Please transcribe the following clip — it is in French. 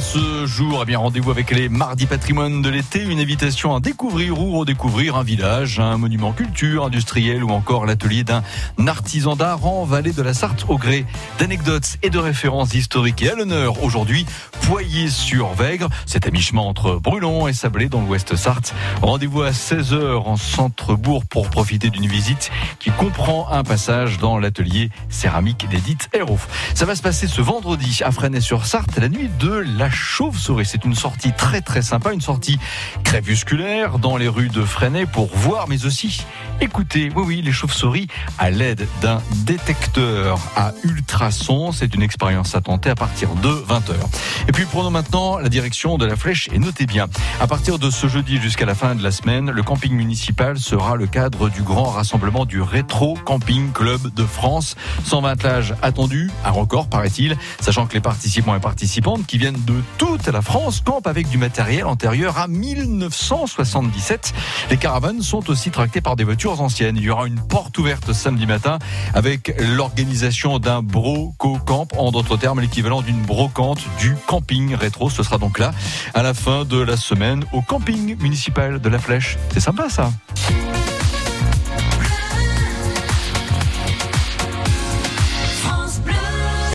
Ce jour, eh rendez-vous avec les mardis patrimoine de l'été. Une invitation à découvrir ou redécouvrir un village, un monument culture, industriel ou encore l'atelier d'un artisan d'art en vallée de la Sarthe au gré d'anecdotes et de références historiques. Et à l'honneur, aujourd'hui, Poyer-sur-Vègre. C'est à mi-chemin entre Brulon et Sablé dans l'ouest Sarthe. Rendez-vous à 16h en centre-bourg pour profiter d'une visite qui comprend un passage dans l'atelier céramique d'Edith Hérouf. Ça va se passer ce vendredi à Fresnay-sur-Sarthe la nuit de la chauve-souris. C'est une sortie très très sympa, une sortie crépusculaire dans les rues de Fresnay pour voir mais aussi écouter, oui oui, les chauves-souris à l'aide d'un détecteur à ultrasons. C'est une expérience à tenter à partir de 20h. Et puis prenons maintenant la direction de la flèche et notez bien, à partir de ce jeudi jusqu'à la fin de la semaine, le camping municipal sera le cadre du grand rassemblement du Rétro Camping Club de France. 120 plages attendues, un record paraît-il, sachant que les participants et participantes qui viennent de toute la France campent avec du matériel antérieur à 1977. Les caravanes sont aussi tractées par des voitures anciennes. Il y aura une porte ouverte samedi matin avec l'organisation d'un broco-camp, en d'autres termes l'équivalent d'une brocante du camping rétro. Ce sera donc là à la fin de la semaine au camping municipal de la Flèche. C'est sympa ça.